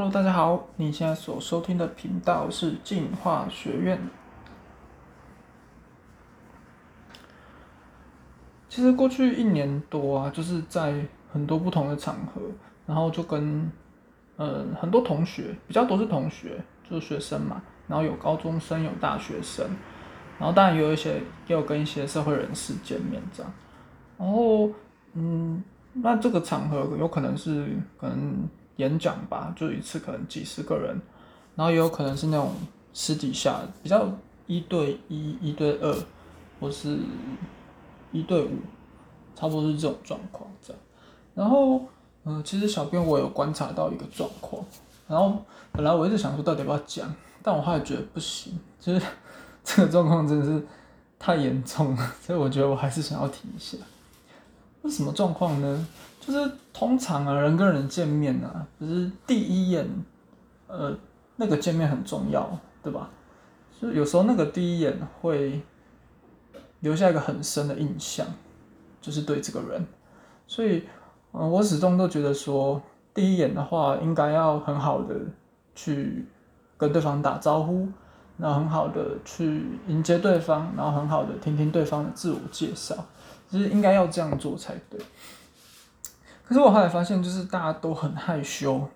Hello，大家好，你现在所收听的频道是进化学院。其实过去一年多啊，就是在很多不同的场合，然后就跟呃很多同学，比较多是同学，就是学生嘛，然后有高中生，有大学生，然后当然也有一些也有跟一些社会人士见面这样，然后嗯，那这个场合有可能是可能。演讲吧，就一次可能几十个人，然后也有可能是那种私底下比较一对一、一对二，或是一对五，差不多是这种状况这样。然后，嗯，其实小编我有观察到一个状况，然后本来我一直想说到底要不要讲，但我后来觉得不行，就是这个状况真的是太严重了，所以我觉得我还是想要提一下。是什么状况呢？就是通常啊，人跟人见面啊，就是第一眼，呃，那个见面很重要，对吧？就有时候那个第一眼会留下一个很深的印象，就是对这个人。所以，嗯，我始终都觉得说，第一眼的话，应该要很好的去跟对方打招呼，然后很好的去迎接对方，然后很好的听听对方的自我介绍，就是应该要这样做才对。可是我后来发现，就是大家都很害羞，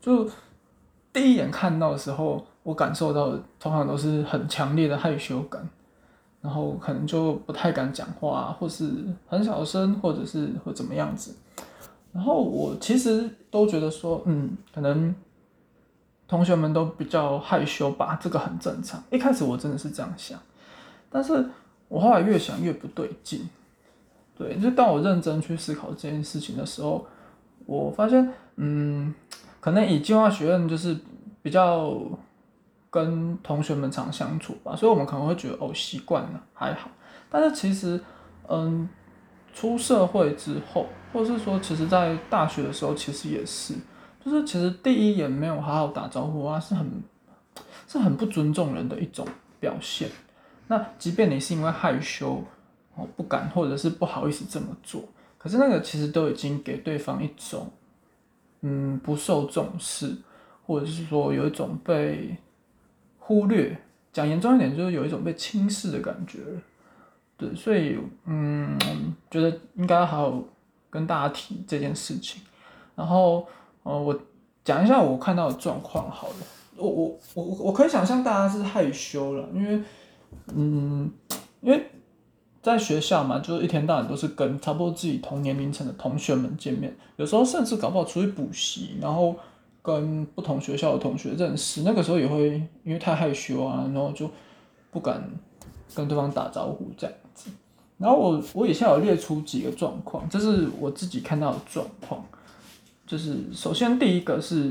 就第一眼看到的时候，我感受到的通常都是很强烈的害羞感，然后可能就不太敢讲话，或是很小声，或者是会怎么样子。然后我其实都觉得说，嗯，可能同学们都比较害羞吧，这个很正常。一开始我真的是这样想，但是我后来越想越不对劲。对，就当我认真去思考这件事情的时候，我发现，嗯，可能以进化学院就是比较跟同学们常相处吧，所以我们可能会觉得哦习惯了还好，但是其实，嗯，出社会之后，或者是说，其实在大学的时候，其实也是，就是其实第一眼没有好好打招呼啊，是很是很不尊重人的一种表现。那即便你是因为害羞。哦不敢，或者是不好意思这么做，可是那个其实都已经给对方一种，嗯，不受重视，或者是说有一种被忽略，讲严重一点就是有一种被轻视的感觉，对，所以嗯，觉得应该好好跟大家提这件事情，然后呃，我讲一下我看到的状况好了，我我我我可以想象大家是害羞了，因为嗯，因为。在学校嘛，就是一天到晚都是跟差不多自己同年龄层的同学们见面，有时候甚至搞不好出去补习，然后跟不同学校的同学认识，那个时候也会因为太害羞啊，然后就不敢跟对方打招呼这样子。然后我我以下有列出几个状况，这是我自己看到的状况，就是首先第一个是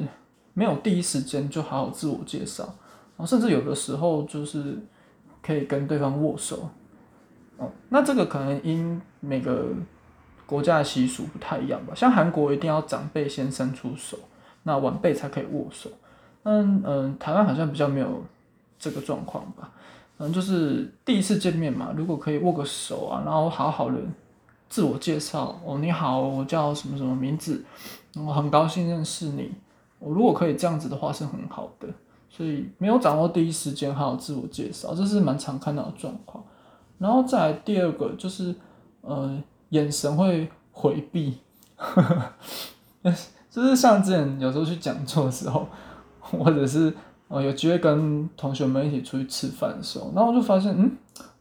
没有第一时间就好好自我介绍，然后甚至有的时候就是可以跟对方握手。哦，那这个可能因每个国家的习俗不太一样吧。像韩国一定要长辈先伸出手，那晚辈才可以握手。嗯嗯，台湾好像比较没有这个状况吧。嗯，就是第一次见面嘛，如果可以握个手啊，然后好好的自我介绍。哦，你好，我叫什么什么名字，我很高兴认识你。我如果可以这样子的话是很好的。所以没有掌握第一时间还有自我介绍，这是蛮常看到的状况。然后再第二个就是，呃，眼神会回避，就是像之前有时候去讲座的时候，或者是呃有机会跟同学们一起出去吃饭的时候，然后我就发现，嗯，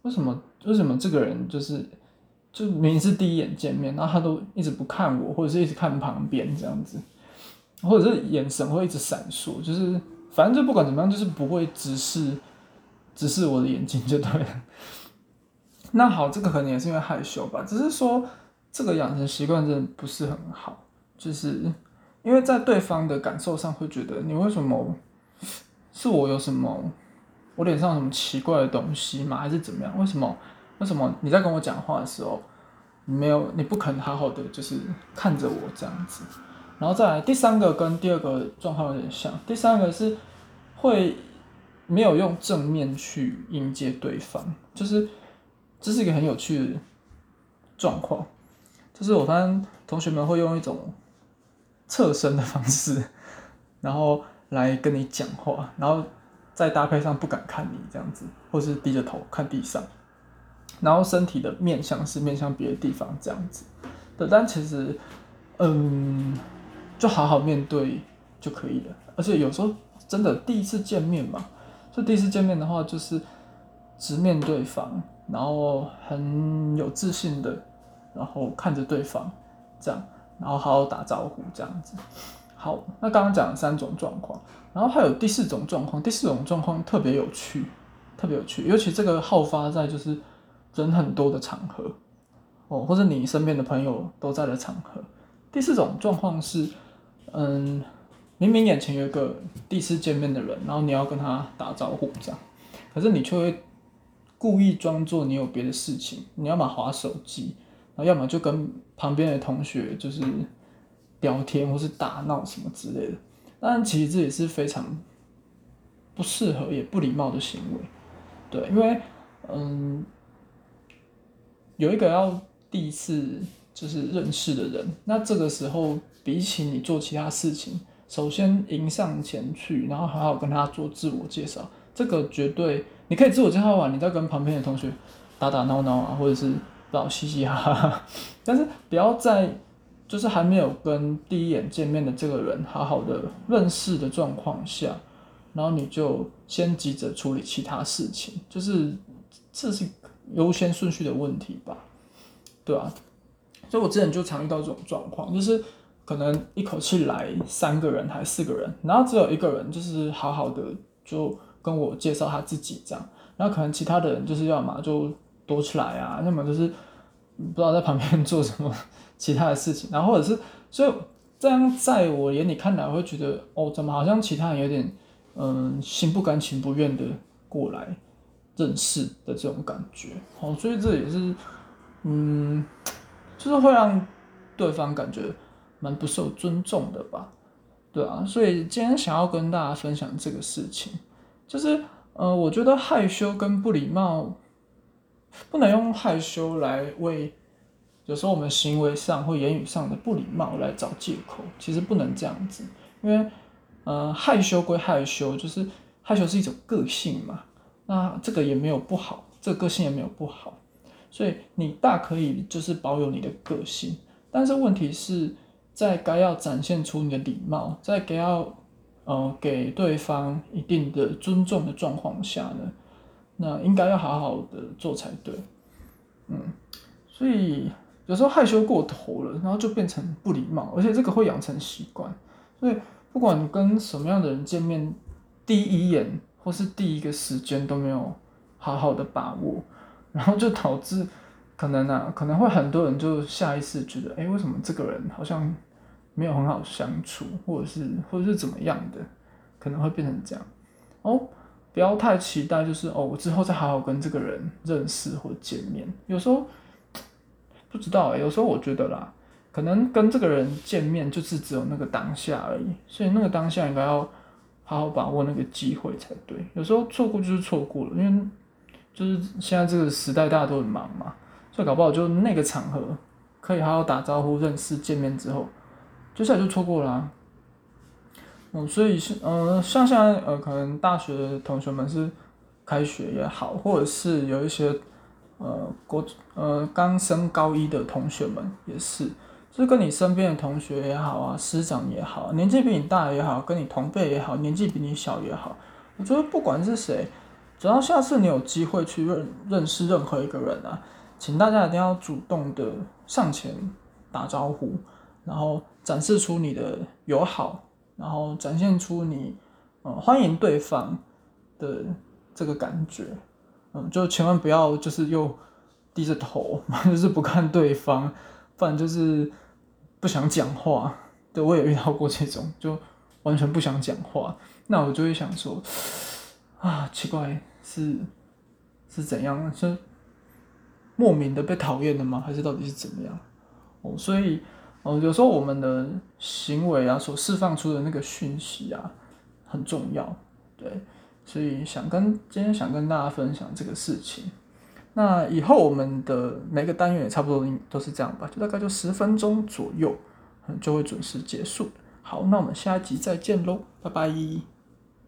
为什么为什么这个人就是就明明是第一眼见面，然后他都一直不看我，或者是一直看旁边这样子，或者是眼神会一直闪烁，就是反正就不管怎么样，就是不会直视直视我的眼睛就对了。那好，这个可能也是因为害羞吧，只是说这个养成习惯真的不是很好，就是因为在对方的感受上会觉得你为什么是我有什么我脸上有什么奇怪的东西吗？还是怎么样？为什么为什么你在跟我讲话的时候你没有你不肯好好的就是看着我这样子？然后再来第三个跟第二个状况有点像，第三个是会没有用正面去迎接对方，就是。这是一个很有趣的状况，就是我发现同学们会用一种侧身的方式，然后来跟你讲话，然后再搭配上不敢看你这样子，或是低着头看地上，然后身体的面向是面向别的地方这样子。的，但其实，嗯，就好好面对就可以了。而且有时候真的第一次见面嘛，就第一次见面的话，就是直面对方，然后很有自信的，然后看着对方，这样，然后好好打招呼这样子。好，那刚刚讲了三种状况，然后还有第四种状况，第四种状况特别有趣，特别有趣，尤其这个好发在就是人很多的场合。哦，或者你身边的朋友都在的场合。第四种状况是，嗯，明明眼前有一个第一次见面的人，然后你要跟他打招呼这样，可是你却会故意装作你有别的事情，你要么划手机，然后要么就跟旁边的同学就是聊天或是打闹什么之类的。但，其实这也是非常不适合也不礼貌的行为，对，因为嗯，有一个要。第一次就是认识的人，那这个时候比起你做其他事情，首先迎上前去，然后好好跟他做自我介绍，这个绝对你可以自我介绍完，你再跟旁边的同学打打闹闹啊，或者是老嘻嘻哈哈，但是不要在就是还没有跟第一眼见面的这个人好好的认识的状况下，然后你就先急着处理其他事情，就是这是优先顺序的问题吧。对啊，所以我之前就常遇到这种状况，就是可能一口气来三个人还是四个人，然后只有一个人就是好好的就跟我介绍他自己这样，然后可能其他的人就是要么就躲起来啊，要么就是不知道在旁边做什么其他的事情，然后或者是所以这样在我眼里看来，会觉得哦，怎么好像其他人有点嗯心不甘情不愿的过来认识的这种感觉，哦，所以这也是。嗯，就是会让对方感觉蛮不受尊重的吧，对啊，所以今天想要跟大家分享这个事情，就是呃，我觉得害羞跟不礼貌，不能用害羞来为有时候我们行为上或言语上的不礼貌来找借口，其实不能这样子，因为呃，害羞归害羞，就是害羞是一种个性嘛，那这个也没有不好，这个个性也没有不好。所以你大可以就是保有你的个性，但是问题是在该要展现出你的礼貌，在该要呃给对方一定的尊重的状况下呢，那应该要好好的做才对。嗯，所以有时候害羞过头了，然后就变成不礼貌，而且这个会养成习惯。所以不管跟什么样的人见面，第一眼或是第一个时间都没有好好的把握。然后就导致可能啊，可能会很多人就下意识觉得，哎，为什么这个人好像没有很好相处，或者是或者是怎么样的，可能会变成这样。哦，不要太期待，就是哦，我之后再好好跟这个人认识或见面。有时候不知道，有时候我觉得啦，可能跟这个人见面就是只有那个当下而已，所以那个当下应该要好好把握那个机会才对。有时候错过就是错过了，因为。就是现在这个时代，大家都很忙嘛，所以搞不好就那个场合可以好好打招呼、认识、见面之后，接下来就错过了。嗯，所以是呃，像现在呃，可能大学同学们是开学也好，或者是有一些呃国呃刚升高一的同学们也是，就是跟你身边的同学也好啊，师长也好，年纪比你大也好，跟你同辈也好，年纪比你小也好，我觉得不管是谁。只要下次你有机会去认认识任何一个人啊，请大家一定要主动的上前打招呼，然后展示出你的友好，然后展现出你呃欢迎对方的这个感觉，嗯，就千万不要就是又低着头，就是不看对方，不然就是不想讲话。对我也遇到过这种，就完全不想讲话，那我就会想说。啊，奇怪，是是怎样？是莫名的被讨厌的吗？还是到底是怎么样？哦，所以，哦，有时候我们的行为啊，所释放出的那个讯息啊，很重要，对。所以想跟今天想跟大家分享这个事情。那以后我们的每个单元也差不多都是这样吧，就大概就十分钟左右，就会准时结束。好，那我们下一集再见喽，拜拜。